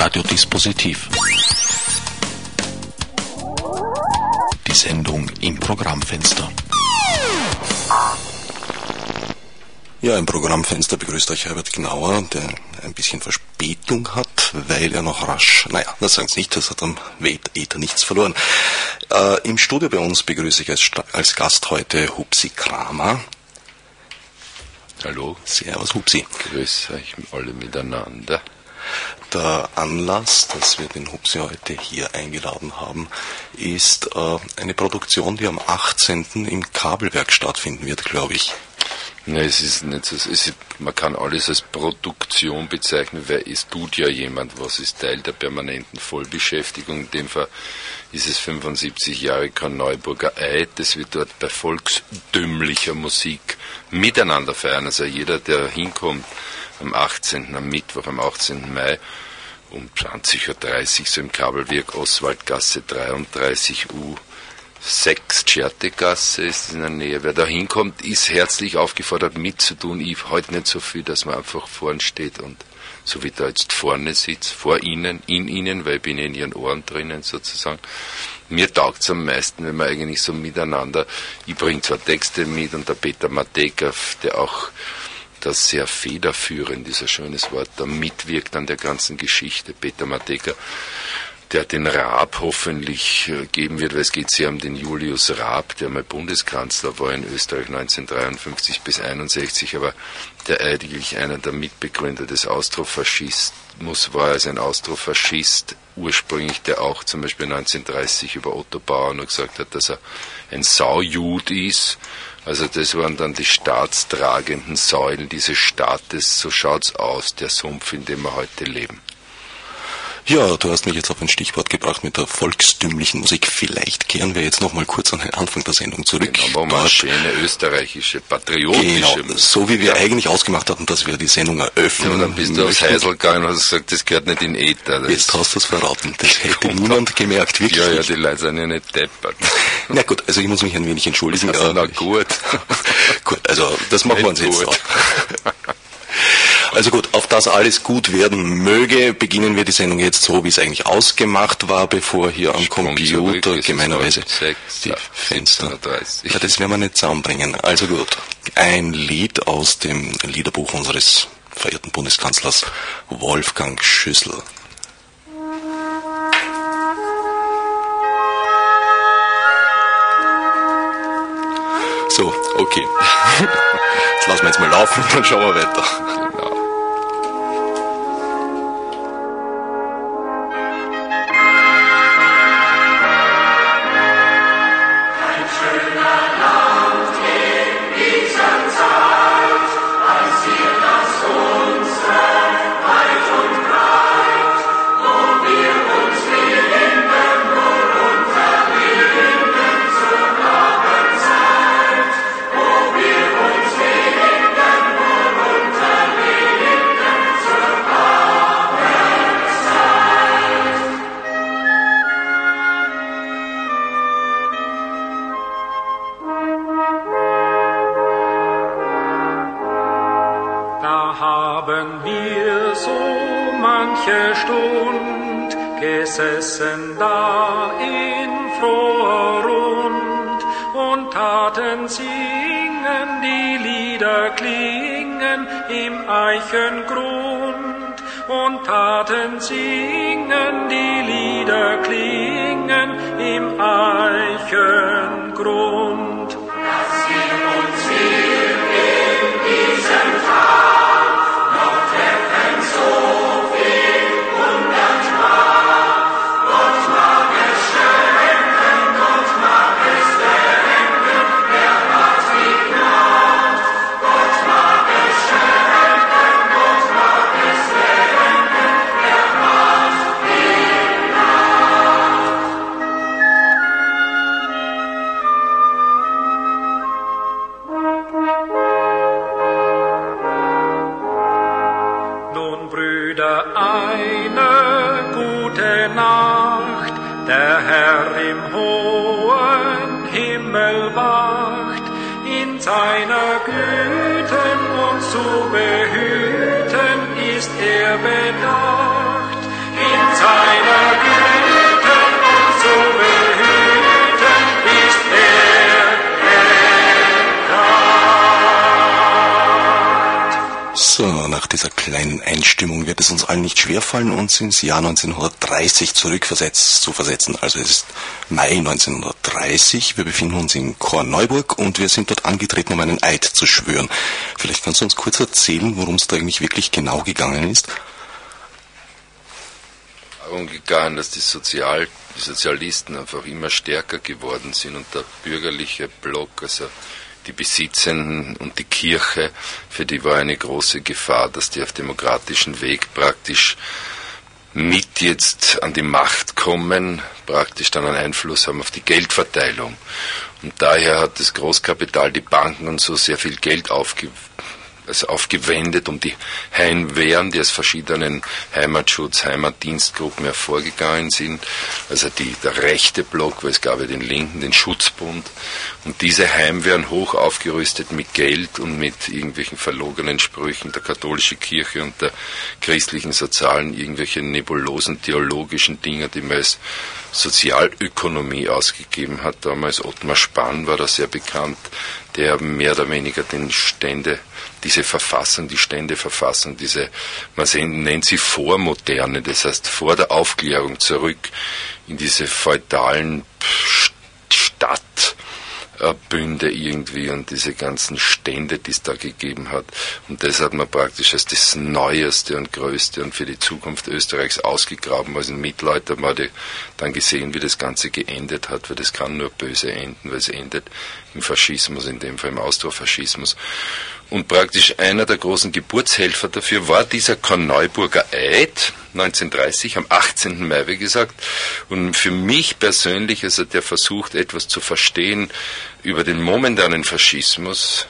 Radiodispositiv. Die Sendung im Programmfenster. Ja, im Programmfenster begrüßt euch Herbert Gnauer, der ein bisschen Verspätung hat, weil er noch rasch, naja, das sagen Sie nicht, das hat am Weltäther nichts verloren. Äh, Im Studio bei uns begrüße ich als, als Gast heute Hupsi Kramer. Hallo. Servus Hupsi. Grüß euch alle miteinander. Der Anlass, dass wir den Hupsi heute hier eingeladen haben, ist äh, eine Produktion, die am 18. im Kabelwerk stattfinden wird, glaube ich. Nein, es ist nicht so, ist, man kann alles als Produktion bezeichnen, weil es tut ja jemand was, ist Teil der permanenten Vollbeschäftigung. In dem Fall ist es 75 Jahre Korneuburger Eid, das wird dort bei volksdümmlicher Musik miteinander feiern. Also jeder, der hinkommt am 18., am Mittwoch, am 18. Mai, um 20.30 Uhr so im Kabelwerk Oswaldgasse 33 U 6 Tschertegasse ist in der Nähe. Wer da hinkommt, ist herzlich aufgefordert mitzutun. Ich heute nicht so viel, dass man einfach vorn steht und so wie da jetzt vorne sitzt, vor Ihnen, in Ihnen, weil ich bin in Ihren Ohren drinnen sozusagen. Mir taugt es am meisten, wenn man eigentlich so miteinander, ich bringe zwar Texte mit und der Peter Mateka, der auch das sehr federführend, dieser schönes Wort, da mitwirkt an der ganzen Geschichte. Peter Mateka der den Raab hoffentlich äh, geben wird, weil es geht sehr um den Julius Raab, der mal Bundeskanzler war in Österreich 1953 bis 1961, aber der eigentlich einer der Mitbegründer des Austrofaschismus war, als ein Austrofaschist ursprünglich, der auch zum Beispiel 1930 über Otto Bauer noch gesagt hat, dass er ein Saujud ist. Also das waren dann die staatstragenden Säulen dieses Staates. So schaut's aus, der Sumpf, in dem wir heute leben. Ja, du hast mich jetzt auf ein Stichwort gebracht mit der volkstümlichen Musik. Vielleicht kehren wir jetzt nochmal kurz an den Anfang der Sendung zurück. Genau, aber Dort, schöne österreichische, patriotische genau, so wie wir ja. eigentlich ausgemacht hatten, dass wir die Sendung eröffnen. Ja, dann bist du aufs Heisel gegangen und hast gesagt, das gehört nicht in Äther. Jetzt hast du es verraten. Das hätte niemand gemerkt, wirklich Ja, ja, die Leute sind ja nicht deppert. Na gut, also ich muss mich ein wenig entschuldigen. Also, na gut. gut, also das machen wir uns jetzt auch. Also gut, auf das alles gut werden möge, beginnen wir die Sendung jetzt so, wie es eigentlich ausgemacht war, bevor hier am Sprung Computer gemeinerweise 6, die Fenster. Ja, das werden wir nicht zusammenbringen. Also gut, ein Lied aus dem Liederbuch unseres verehrten Bundeskanzlers Wolfgang Schüssel. So, okay. Das lassen wir jetzt mal laufen, dann schauen wir weiter. Oh. Zu behüten ist er dieser kleinen Einstimmung wird es uns allen nicht schwerfallen, uns ins Jahr 1930 zurückversetzt zu versetzen. Also es ist Mai 1930, wir befinden uns in Korneuburg und wir sind dort angetreten, um einen Eid zu schwören. Vielleicht kannst du uns kurz erzählen, worum es da eigentlich wirklich genau gegangen ist? Darum gegangen, dass die, Sozial die Sozialisten einfach immer stärker geworden sind und der bürgerliche Block, also die Besitzenden und die Kirche, für die war eine große Gefahr, dass die auf demokratischen Weg praktisch mit jetzt an die Macht kommen, praktisch dann einen Einfluss haben auf die Geldverteilung. Und daher hat das Großkapital, die Banken und so sehr viel Geld aufge also aufgewendet, um die Heimwehren, die aus verschiedenen Heimatschutz, Heimatdienstgruppen hervorgegangen sind, also die, der rechte Block, weil es gab ja den linken, den Schutzbund, und diese Heimwehren hoch aufgerüstet mit Geld und mit irgendwelchen verlogenen Sprüchen der katholischen Kirche und der christlichen Sozialen, irgendwelche nebulosen theologischen Dinge, die man als Sozialökonomie ausgegeben hat. Damals Ottmar Spann war da sehr bekannt, der mehr oder weniger den Stände diese Verfassung, die Ständeverfassung, diese, man nennt sie Vormoderne, das heißt vor der Aufklärung zurück in diese feudalen Stadt, Bünde irgendwie und diese ganzen Stände, die es da gegeben hat. Und das hat man praktisch als das Neueste und Größte und für die Zukunft Österreichs ausgegraben. Also in Mittelalter hat dann gesehen, wie das Ganze geendet hat, weil das kann nur böse enden, weil es endet Faschismus, in dem Fall im Austrofaschismus. Und praktisch einer der großen Geburtshelfer dafür war dieser Korneuburger Eid, 1930, am 18. Mai, wie gesagt. Und für mich persönlich, also der versucht, etwas zu verstehen über den momentanen Faschismus,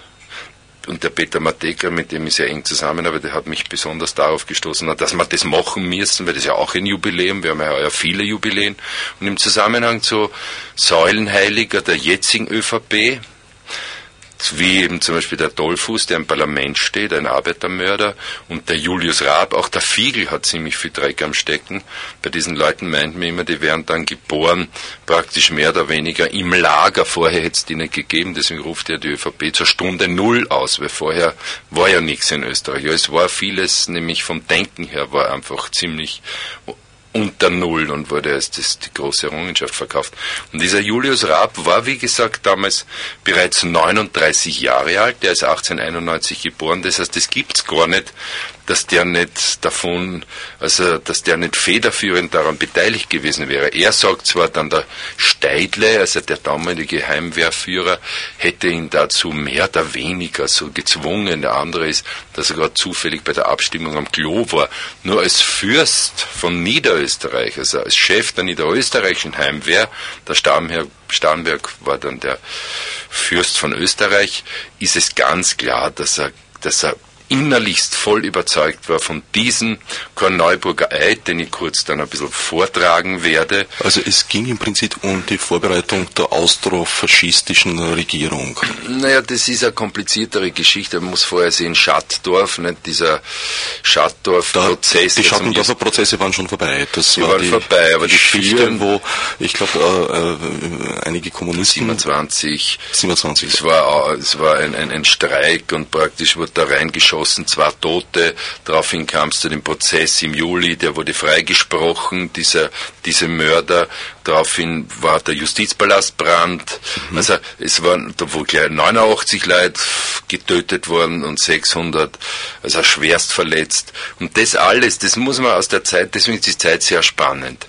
und der Peter Mateka, mit dem ich sehr eng zusammenarbeite, hat mich besonders darauf gestoßen, dass wir das machen müssen, weil das ja auch ein Jubiläum, wir haben ja viele Jubiläen. Und im Zusammenhang zu Säulenheiliger der jetzigen ÖVP, wie eben zum Beispiel der Dollfuß, der im Parlament steht, ein Arbeitermörder, und der Julius Raab, auch der Fiegel hat ziemlich viel Dreck am Stecken. Bei diesen Leuten meinten wir immer, die wären dann geboren, praktisch mehr oder weniger im Lager. Vorher hätte es die nicht gegeben, deswegen ruft ja die ÖVP zur Stunde Null aus, weil vorher war ja nichts in Österreich. Ja, es war vieles, nämlich vom Denken her, war einfach ziemlich unter Null und wurde als das die große Errungenschaft verkauft. Und dieser Julius Raab war, wie gesagt, damals bereits 39 Jahre alt, der ist 1891 geboren, das heißt, das gibt's gar nicht, dass der nicht davon, also dass der nicht federführend daran beteiligt gewesen wäre. Er sagt zwar dann der Steidle, also der damalige Heimwehrführer, hätte ihn dazu mehr oder weniger so gezwungen. Der andere ist, dass er gerade zufällig bei der Abstimmung am Klo war. Nur als Fürst von Niederösterreich, also als Chef der niederösterreichischen Heimwehr, der Stammherr Starnberg war dann der Fürst von Österreich, ist es ganz klar, dass er, dass er innerlichst voll überzeugt war von diesem Korneuburger Eid, den ich kurz dann ein bisschen vortragen werde. Also es ging im Prinzip um die Vorbereitung der austrofaschistischen Regierung. Naja, das ist eine kompliziertere Geschichte. Man muss vorher sehen, Schattdorf, nicht dieser Schattdorf-Prozess. Die Schattendorfer Prozesse waren schon vorbei. Das die war waren die vorbei, aber die wo ich glaube äh, äh, einige Kommunisten 27, 27. Es war es war ein, ein, ein Streik und praktisch wurde da reingeschossen erschossen, zwei Tote. Daraufhin kam es zu dem Prozess im Juli, der wurde freigesprochen, dieser, diese Mörder. Daraufhin war der Justizpalast Brand. Mhm. Also es waren, da wo gleich 89 Leute getötet worden und 600, also schwerst verletzt. Und das alles, das muss man aus der Zeit, deswegen ist die Zeit sehr spannend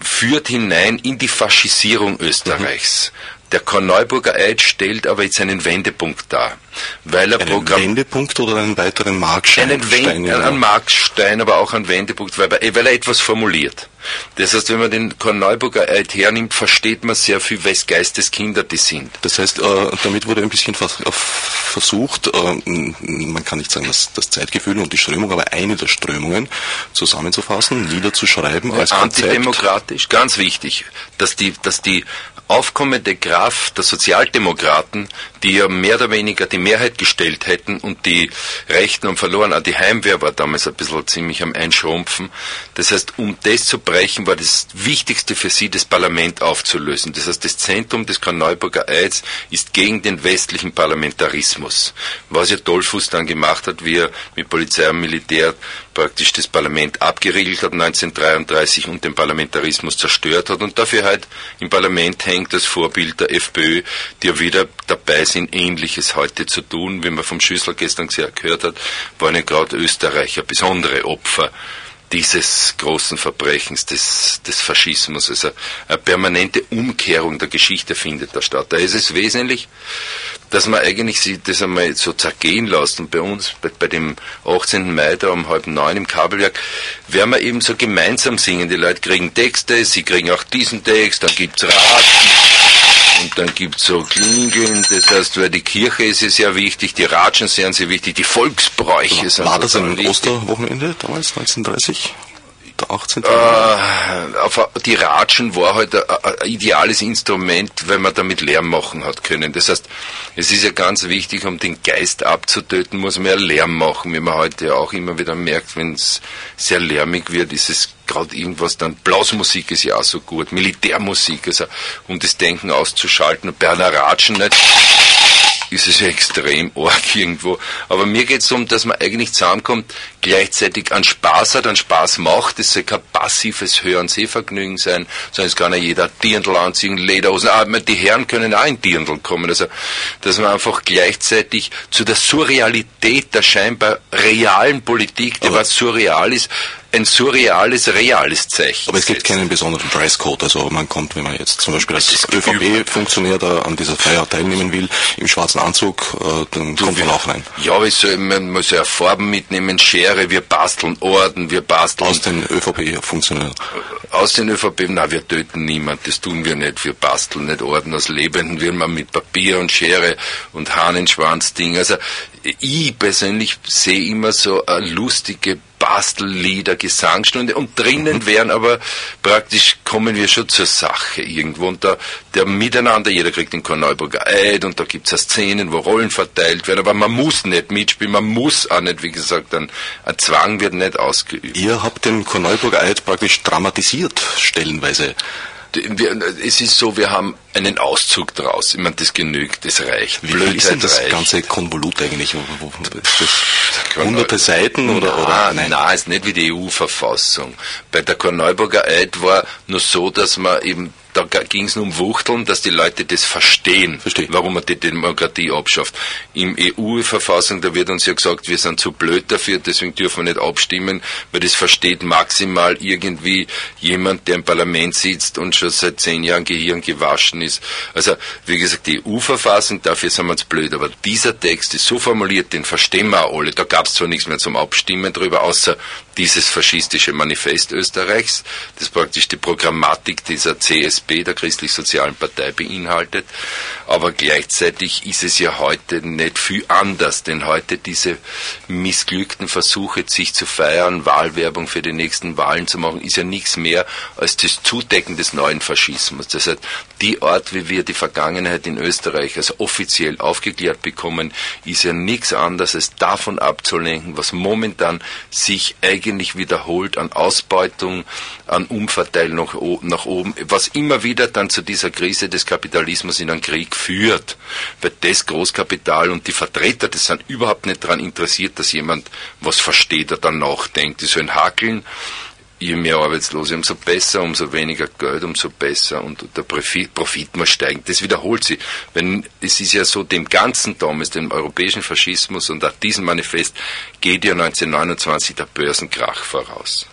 führt hinein in die Faschisierung Österreichs. Mhm. Der Korneuburger Eid stellt aber jetzt einen Wendepunkt dar. Weil er einen Wendepunkt oder einen weiteren Markstein? Einen, Wend einen Markstein, aber auch einen Wendepunkt, weil er, weil er etwas formuliert. Das heißt, wenn man den Korneuburger Eid hernimmt, versteht man sehr viel, wes Geisteskinder die sind. Das heißt, äh, damit wurde ein bisschen vers versucht, äh, man kann nicht sagen, dass das Zeitgefühl und die Strömung, aber eine der Strömungen zusammenzufassen, niederzuschreiben als Antidemokratisch, ganz wichtig, dass die, dass die aufkommende Kraft der Sozialdemokraten, die ja mehr oder weniger die Mehrheit gestellt hätten und die Rechten haben verloren. Auch die Heimwehr war damals ein bisschen ziemlich am Einschrumpfen. Das heißt, um das zu Verbrechen war das Wichtigste für sie, das Parlament aufzulösen. Das heißt, das Zentrum des Karl-Neuburger Eids ist gegen den westlichen Parlamentarismus. Was ja Dollfuß dann gemacht hat, wie er mit Polizei und Militär praktisch das Parlament abgeriegelt hat 1933 und den Parlamentarismus zerstört hat und dafür halt im Parlament hängt das Vorbild der FPÖ, die ja wieder dabei sind, Ähnliches heute zu tun. Wie man vom Schüssel gestern gehört hat, waren ja gerade Österreicher besondere Opfer dieses großen Verbrechens des, des Faschismus. Also eine permanente Umkehrung der Geschichte findet da statt. Da ist es wesentlich, dass man eigentlich sich das einmal so zergehen lässt. Und bei uns, bei, bei dem 18. Mai da um halb neun im Kabelwerk, werden wir eben so gemeinsam singen. Die Leute kriegen Texte, sie kriegen auch diesen Text, dann gibt's Raten und dann gibt's so Klingeln. Das heißt, weil die Kirche ist ja sehr wichtig, die Ratschen sind sehr wichtig, die Volksbräuche war, sind War das ein Osterwochenende damals, 1930? der 18. Äh, die Ratschen war halt ein, ein, ideales Instrument, weil man damit Lärm machen hat können. Das heißt, es ist ja ganz wichtig, um den Geist abzutöten, muss man ja Lärm machen, wie man heute ja auch immer wieder merkt, wenn es sehr lärmig wird, ist es gerade irgendwas dann, Blasmusik ist ja auch so gut, Militärmusik, also um das Denken auszuschalten und bei einer Ratschen nicht ist es ja extrem arg irgendwo. Aber mir geht es darum, dass man eigentlich zusammenkommt, gleichzeitig an Spaß hat, an Spaß macht. Es soll kein passives Hören Sehvergnügen sein, sondern es kann ja jeder Dirndl anziehen, Lederhosen. Ah, die Herren können auch in Dirndl kommen. Also, dass man einfach gleichzeitig zu der Surrealität der scheinbar realen Politik, die was surreal ist, ein surreales, reales Zeichen. Aber es gibt keinen besonderen Dresscode. Also man kommt, wenn man jetzt zum Beispiel als ÖVP-Funktionär da an dieser Feier teilnehmen will, im schwarzen Anzug, äh, dann du, kommt man auch rein. Ja, soll, man muss ja Farben mitnehmen, Schere, wir basteln Orden, wir basteln... Aus den ÖVP-Funktionären? Aus den ÖVP, na, wir töten niemand, das tun wir nicht, wir basteln nicht Orden aus Lebenden, wir machen mit Papier und Schere und Hahnenschwanz-Ding. Also ich persönlich sehe immer so eine lustige Bastellieder, Gesangsstunde und drinnen mhm. wären aber praktisch kommen wir schon zur Sache irgendwo und da der Miteinander, jeder kriegt den Korneuburger Eid und da gibt es Szenen, wo Rollen verteilt werden, aber man muss nicht mitspielen, man muss auch nicht, wie gesagt, ein, ein Zwang wird nicht ausgeübt. Ihr habt den Korneuburger Eid praktisch dramatisiert, stellenweise es ist so, wir haben einen Auszug draus. Ich meine, das genügt, das reicht. Wie Blödheit ist denn das reicht. ganze Konvolut eigentlich? hunderte Seiten oder, na, oder? Nein, nein, ist nicht wie die EU-Verfassung. Bei der Korneuburger Eid war nur so, dass man eben da ging es nur um Wuchteln, dass die Leute das verstehen, Versteh. warum man die Demokratie abschafft. Im EU-Verfassung, da wird uns ja gesagt, wir sind zu blöd dafür, deswegen dürfen wir nicht abstimmen, weil das versteht maximal irgendwie jemand, der im Parlament sitzt und schon seit zehn Jahren Gehirn gewaschen ist. Also, wie gesagt, die EU-Verfassung, dafür sind wir uns blöd, aber dieser Text ist so formuliert, den verstehen wir auch alle. Da gab es zwar nichts mehr zum Abstimmen drüber, außer dieses faschistische Manifest Österreichs, das praktisch die Programmatik dieser CSP, der Christlich-Sozialen Partei, beinhaltet. Aber gleichzeitig ist es ja heute nicht viel anders, denn heute diese missglückten Versuche, sich zu feiern, Wahlwerbung für die nächsten Wahlen zu machen, ist ja nichts mehr als das Zudecken des neuen Faschismus. Das heißt, die Art, wie wir die Vergangenheit in Österreich also offiziell aufgeklärt bekommen, ist ja nichts anderes als davon abzulenken, was momentan sich eigentlich eigentlich wiederholt an Ausbeutung, an Umverteilung nach, nach oben, was immer wieder dann zu dieser Krise des Kapitalismus in einen Krieg führt. Weil das Großkapital und die Vertreter, das sind überhaupt nicht daran interessiert, dass jemand was versteht oder dann nachdenkt. Die sollen hakeln je mehr Arbeitslose, umso besser, umso weniger Geld, umso besser und der Profit, Profit muss steigen. Das wiederholt sich. Wenn, es ist ja so, dem ganzen damals, dem europäischen Faschismus und auch diesem Manifest geht ja 1929 der Börsenkrach voraus.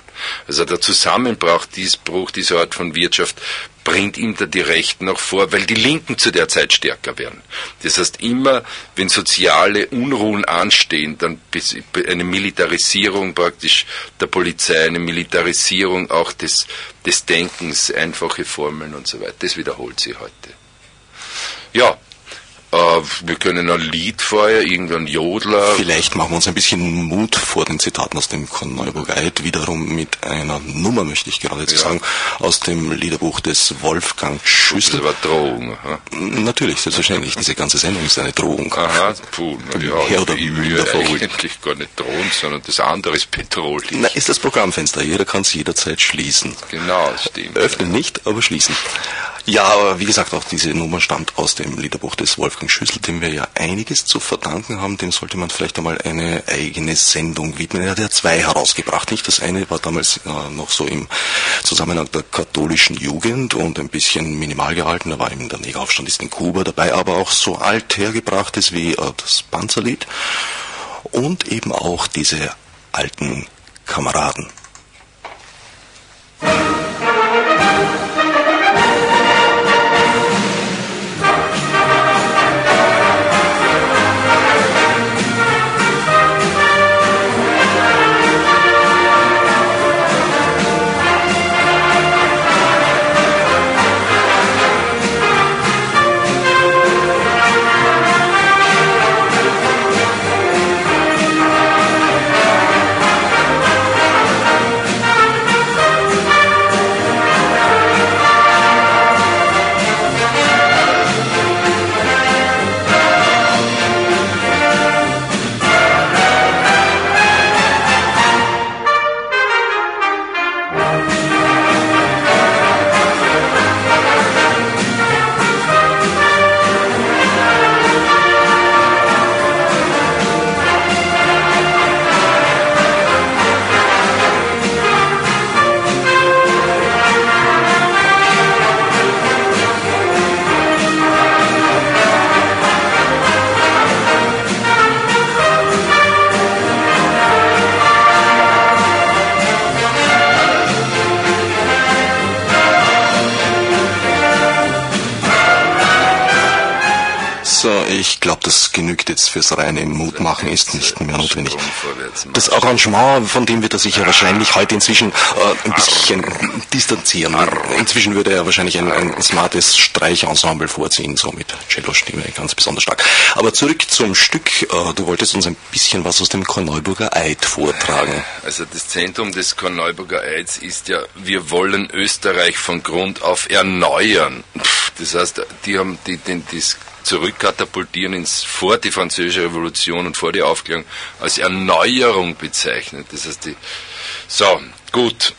Also der Zusammenbruch dieser Art von Wirtschaft bringt ihm da die Rechten auch vor, weil die Linken zu der Zeit stärker werden. Das heißt, immer wenn soziale Unruhen anstehen, dann eine Militarisierung praktisch der Polizei, eine Militarisierung auch des, des Denkens, einfache Formeln und so weiter. Das wiederholt sich heute. Ja, wir können ein Lied vorher, irgendein Jodler. Vielleicht machen wir uns ein bisschen Mut vor den Zitaten aus dem Korneuburger Eid, wiederum mit einer Nummer, möchte ich gerade ja. sagen, aus dem Liederbuch des Wolfgang Schüssel. Das war Drohung. Aha. Natürlich, selbstverständlich. Diese ganze Sendung ist eine Drohung. Aha, puh, na ja, Her oder ich will eigentlich gar nicht drohen, sondern das andere ist Petrol. Na, ist das Programmfenster. Jeder kann es jederzeit schließen. Genau, stimmt. Öffnen nicht, aber schließen. Ja, aber wie gesagt, auch diese Nummer stammt aus dem Liederbuch des Wolfgang Schüssel, dem wir ja einiges zu verdanken haben. Dem sollte man vielleicht einmal eine eigene Sendung widmen. Er hat ja zwei herausgebracht, nicht? Das eine war damals äh, noch so im Zusammenhang der katholischen Jugend und ein bisschen minimal gehalten. Da war eben der Negeraufstand ist in Kuba dabei, aber auch so alt hergebrachtes wie äh, das Panzerlied und eben auch diese alten Kameraden. ich glaube, das genügt jetzt fürs reine Mutmachen, ist nicht mehr notwendig. Das Arrangement, von dem wird er sich ja wahrscheinlich heute inzwischen äh, ein bisschen distanzieren. Inzwischen würde er wahrscheinlich ein, ein smartes Streichensemble vorziehen, so mit Cello-Stimme, ganz besonders stark. Aber zurück zum Stück. Äh, du wolltest uns ein bisschen was aus dem Korneuburger Eid vortragen. Also das Zentrum des Korneuburger Eids ist ja, wir wollen Österreich von Grund auf erneuern. Das heißt, die haben die, den, das zurückkatapultieren ins, vor die französische Revolution und vor die Aufklärung als Erneuerung bezeichnet. Das heißt, die, so, gut.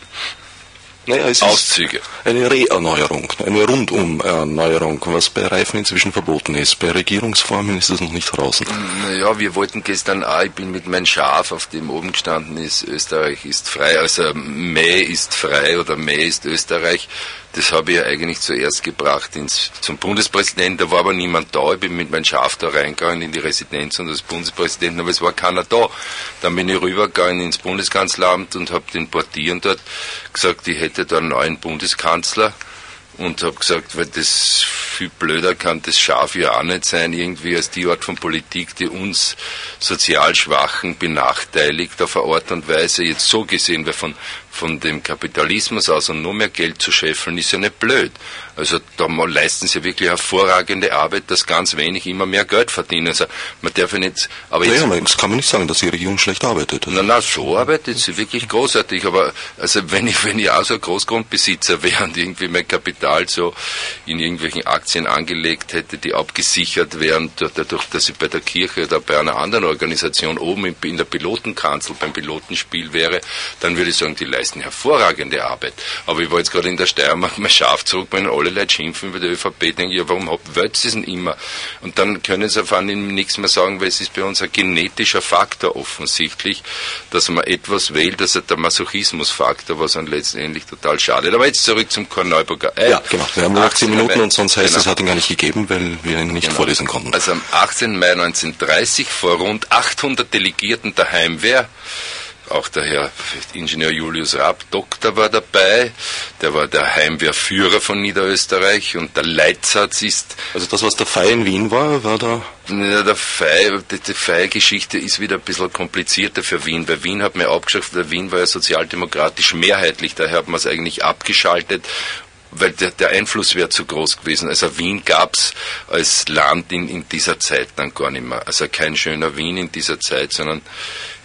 Naja, es Auszüge. ist eine Reerneuerung, eine Rundum-Erneuerung, was bei Reifen inzwischen verboten ist. Bei Regierungsformen ist das noch nicht draußen. Naja, wir wollten gestern auch, ich bin mit meinem Schaf, auf dem oben gestanden ist, Österreich ist frei, also Mäh ist frei oder Mäh ist Österreich das habe ich ja eigentlich zuerst gebracht ins, zum Bundespräsidenten. Da war aber niemand da. Ich bin mit meinem Schaf da reingegangen in die Residenz und des Bundespräsidenten, aber es war keiner da. Dann bin ich rübergegangen ins Bundeskanzleramt und habe den Portieren dort gesagt, ich hätte da einen neuen Bundeskanzler und habe gesagt, weil das viel blöder kann das Schaf ja auch nicht sein, irgendwie als die Art von Politik, die uns sozial Schwachen benachteiligt auf eine Art und Weise, jetzt so gesehen, weil von von dem Kapitalismus aus und nur mehr Geld zu scheffeln, ist ja nicht blöd. Also da leisten sie wirklich hervorragende Arbeit, dass ganz wenig immer mehr Geld verdienen. Also man darf ja nicht. Aber jetzt, naja, das kann man nicht sagen, dass die Regierung schlecht arbeitet. Na, na, so arbeitet sie wirklich großartig. Aber also wenn ich, wenn ich auch so ein Großgrundbesitzer wäre und irgendwie mein Kapital so in irgendwelchen Aktien angelegt hätte, die abgesichert wären, dadurch, dass ich bei der Kirche oder bei einer anderen Organisation oben in der Pilotenkanzel beim Pilotenspiel wäre, dann würde ich sagen, die leisten hervorragende Arbeit. Aber ich war jetzt gerade in der Steiermark mein Schaf zurückbringen, alle Leute schimpfen über die ÖVP, denke ich, ja, warum wollt es denn immer? Und dann können sie auf einmal nichts mehr sagen, weil es ist bei uns ein genetischer Faktor offensichtlich, dass man etwas wählt, also der Masochismusfaktor, was dann letztendlich total schadet. Aber jetzt zurück zum Korneuburger Ei. Ja, genau. Wir haben nur 18 Minuten und sonst heißt genau. es, hat ihn gar nicht gegeben, weil wir ihn nicht genau. vorlesen konnten. Also am 18. Mai 1930 vor rund 800 Delegierten der Heimwehr auch der Herr Ingenieur Julius Raab, Doktor, war dabei. Der war der Heimwehrführer von Niederösterreich und der Leitsatz ist. Also das, was der Fei in Wien war, war da? Ja, der Fei, die, die Fei-Geschichte ist wieder ein bisschen komplizierter für Wien, weil Wien hat mir abgeschafft, weil Wien war ja sozialdemokratisch mehrheitlich, daher hat man es eigentlich abgeschaltet weil der, der Einfluss wäre zu groß gewesen. Also Wien gab's als Land in, in dieser Zeit dann gar nicht mehr. Also kein schöner Wien in dieser Zeit, sondern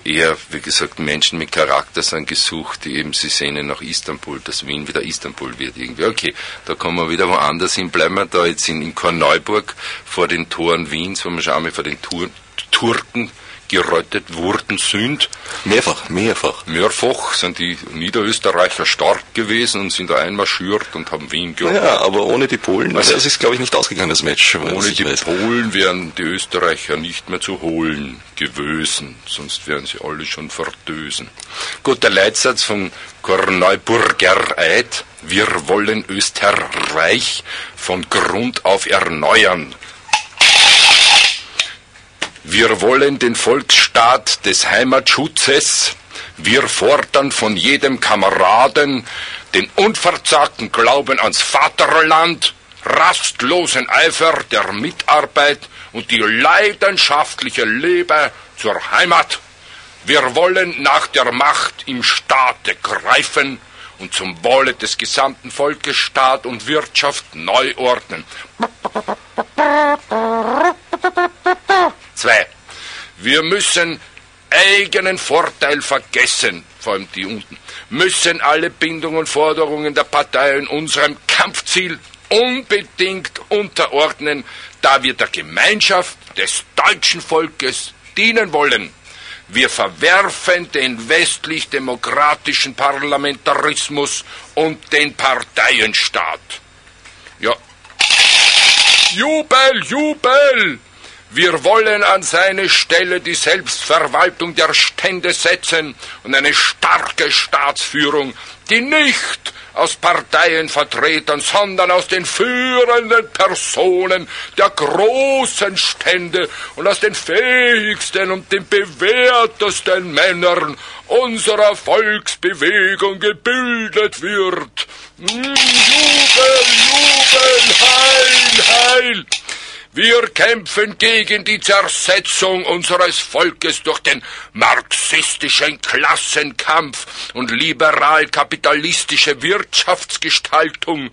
eher, wie gesagt, Menschen mit Charakter sind gesucht, die eben, sie sehnen nach Istanbul, dass Wien wieder Istanbul wird irgendwie. Okay, da kommen wir wieder woanders hin, bleiben wir da jetzt in, in Korneuburg vor den Toren Wiens, wo wir schauen wir vor den Tur Turken gerettet worden sind. Mehrfach, mehrfach. Mehrfach sind die Niederösterreicher stark gewesen und sind da einmarschiert und haben Wien gerettet. Ja, aber ohne die Polen, also das ist glaube ich nicht ausgegangen, das Match. Ohne die weiß. Polen wären die Österreicher nicht mehr zu holen gewesen, sonst wären sie alle schon verdösen. Gut, der Leitsatz von Korneuburger Eid, wir wollen Österreich von Grund auf erneuern. Wir wollen den Volksstaat des Heimatschutzes. Wir fordern von jedem Kameraden den unverzagten Glauben ans Vaterland, rastlosen Eifer der Mitarbeit und die leidenschaftliche Liebe zur Heimat. Wir wollen nach der Macht im Staate greifen und zum Wohle des gesamten Volkes Staat und Wirtschaft neu ordnen. Zwei. Wir müssen eigenen Vorteil vergessen, vor allem die unten, müssen alle Bindungen und Forderungen der Parteien unserem Kampfziel unbedingt unterordnen, da wir der Gemeinschaft des deutschen Volkes dienen wollen. Wir verwerfen den westlich-demokratischen Parlamentarismus und den Parteienstaat. Ja. Jubel, Jubel! Wir wollen an seine Stelle die Selbstverwaltung der Stände setzen und eine starke Staatsführung, die nicht aus Parteienvertretern, sondern aus den führenden Personen der großen Stände und aus den fähigsten und den bewährtesten Männern unserer Volksbewegung gebildet wird. Jubel, Jubel, Heil, Heil! Wir kämpfen gegen die Zersetzung unseres Volkes durch den marxistischen Klassenkampf und liberal-kapitalistische Wirtschaftsgestaltung.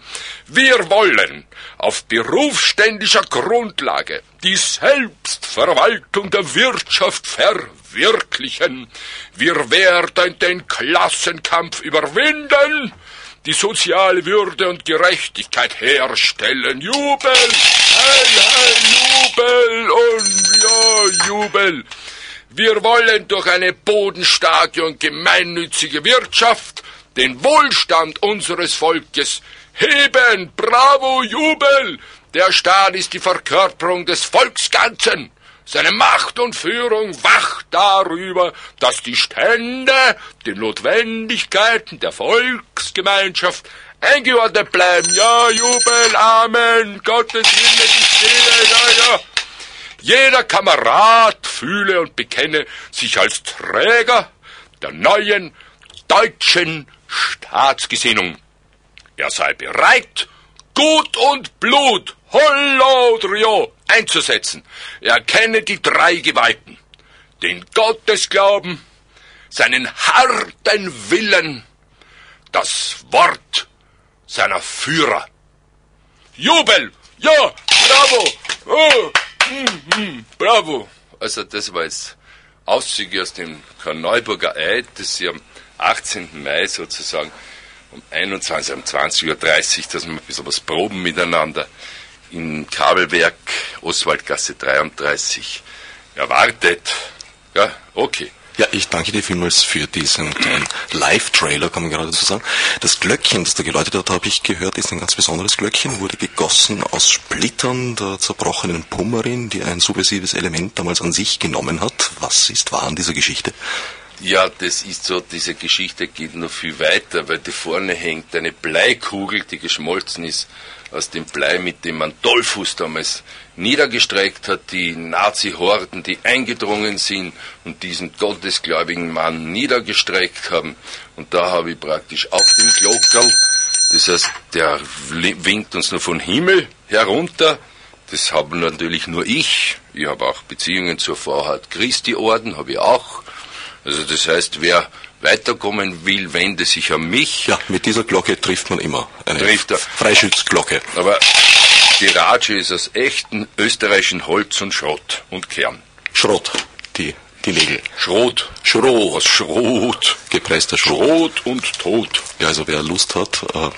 Wir wollen auf berufsständischer Grundlage die Selbstverwaltung der Wirtschaft verwirklichen. Wir werden den Klassenkampf überwinden die soziale Würde und Gerechtigkeit herstellen. Jubel! Heil, heil, Jubel und ja, Jubel! Wir wollen durch eine bodenstarke und gemeinnützige Wirtschaft den Wohlstand unseres Volkes heben. Bravo, Jubel! Der Staat ist die Verkörperung des Volksganzen. Seine Macht und Führung wacht darüber, dass die Stände den Notwendigkeiten der Volksgemeinschaft eingeordnet bleiben. Ja, Jubel, Amen, Gottes Wille, die Stille, ja, ja. Jeder Kamerad fühle und bekenne sich als Träger der neuen deutschen Staatsgesinnung. Er sei bereit, Gut und Blut, Hollodrio, einzusetzen. Er kenne die drei Gewalten, den Gottesglauben, seinen harten Willen, das Wort seiner Führer. Jubel! Ja, bravo! Oh, mm, bravo! Also das war jetzt Auszüge aus dem Karl-Neuburger Eid, das Sie am 18. Mai sozusagen um 21, um 20.30 Uhr, dass wir ein bisschen was proben miteinander im Kabelwerk Oswaldgasse 33 erwartet. Ja, okay. Ja, ich danke dir vielmals für diesen Live-Trailer, kann man gerade so sagen. Das Glöckchen, das du geläutet hat, habe ich gehört, ist ein ganz besonderes Glöckchen, wurde gegossen aus Splittern der zerbrochenen Pummerin, die ein subversives Element damals an sich genommen hat. Was ist wahr an dieser Geschichte? Ja, das ist so, diese Geschichte geht noch viel weiter, weil da vorne hängt eine Bleikugel, die geschmolzen ist aus dem Blei, mit dem man Dollfuß damals niedergestreckt hat, die Nazi-Horden, die eingedrungen sind und diesen gottesgläubigen Mann niedergestreckt haben. Und da habe ich praktisch auf dem Glockerl, das heißt, der winkt uns nur von Himmel herunter, das habe natürlich nur ich. Ich habe auch Beziehungen zur Vorhaut Christi Orden, habe ich auch. Also das heißt, wer weiterkommen will, wende sich an mich. Ja, mit dieser Glocke trifft man immer eine trifft er. Freischützglocke. Aber die Ratsche ist aus echten österreichischen Holz und Schrott und Kern. Schrott, die die Nägel. Schrot. Schrot. Was Schrot. Gepresster Schrot. Schrot und Tod. Ja, also wer Lust hat, äh,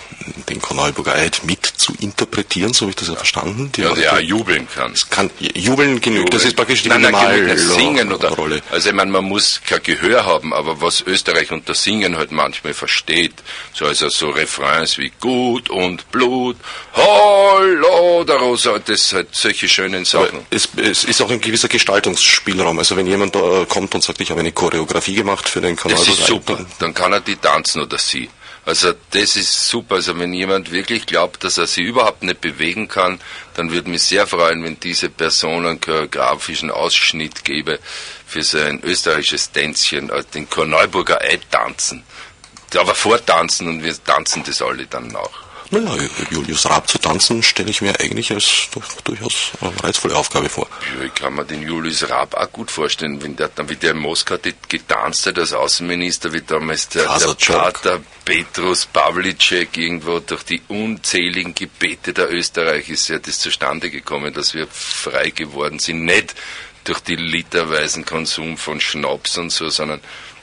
den Korneuburger Eid mit zu interpretieren, so habe ich das ja verstanden. Die ja, der auch jubeln kann. Kann jubeln genügt, das ist praktisch die nein, nein, Singen oder Rolle. Also ich meine, man muss kein Gehör haben, aber was Österreich unter Singen halt manchmal versteht, so also so Refrains wie Gut und Blut, Hallo, der Rosa, das halt solche schönen Sachen. Es, es, ist auch ein gewisser Gestaltungsspielraum, also wenn jemand kommt und sagt, ich habe eine Choreografie gemacht für den Kanal. Das ist super, dann kann er die tanzen oder sie. Also das ist super. Also wenn jemand wirklich glaubt, dass er sie überhaupt nicht bewegen kann, dann würde mich sehr freuen, wenn diese Person einen choreografischen Ausschnitt gebe für so ein österreichisches Tänzchen, also den Korneuburger Eid tanzen. Aber vortanzen und wir tanzen das alle dann nach. Naja, Julius Raab zu tanzen stelle ich mir eigentlich als durchaus eine reizvolle Aufgabe vor. Ja, ich kann mir den Julius Raab auch gut vorstellen, wenn der dann wieder in Moskau getanzt hat als Außenminister, wie damals der, der Pater Petrus Pavlicek irgendwo durch die unzähligen Gebete der Österreicher ist ja das zustande gekommen, dass wir frei geworden sind. Nicht durch die literweisen Konsum von Schnaps und so, sondern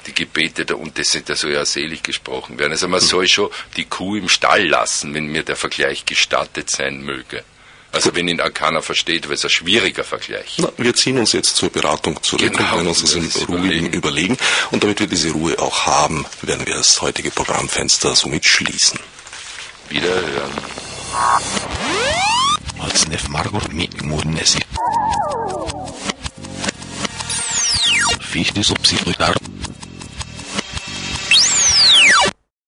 die Gebete da, und das sind ja so ja selig gesprochen werden. Also man mhm. soll schon die Kuh im Stall lassen, wenn mir der Vergleich gestattet sein möge. Also wenn ihn auch keiner versteht, weil es ein schwieriger Vergleich. Na, wir ziehen uns jetzt zur Beratung zurück genau, und werden uns das im ruhigen überlegen. Und damit wir diese Ruhe auch haben, werden wir das heutige Programmfenster somit schließen. Wiederhören. Fichte subsidiar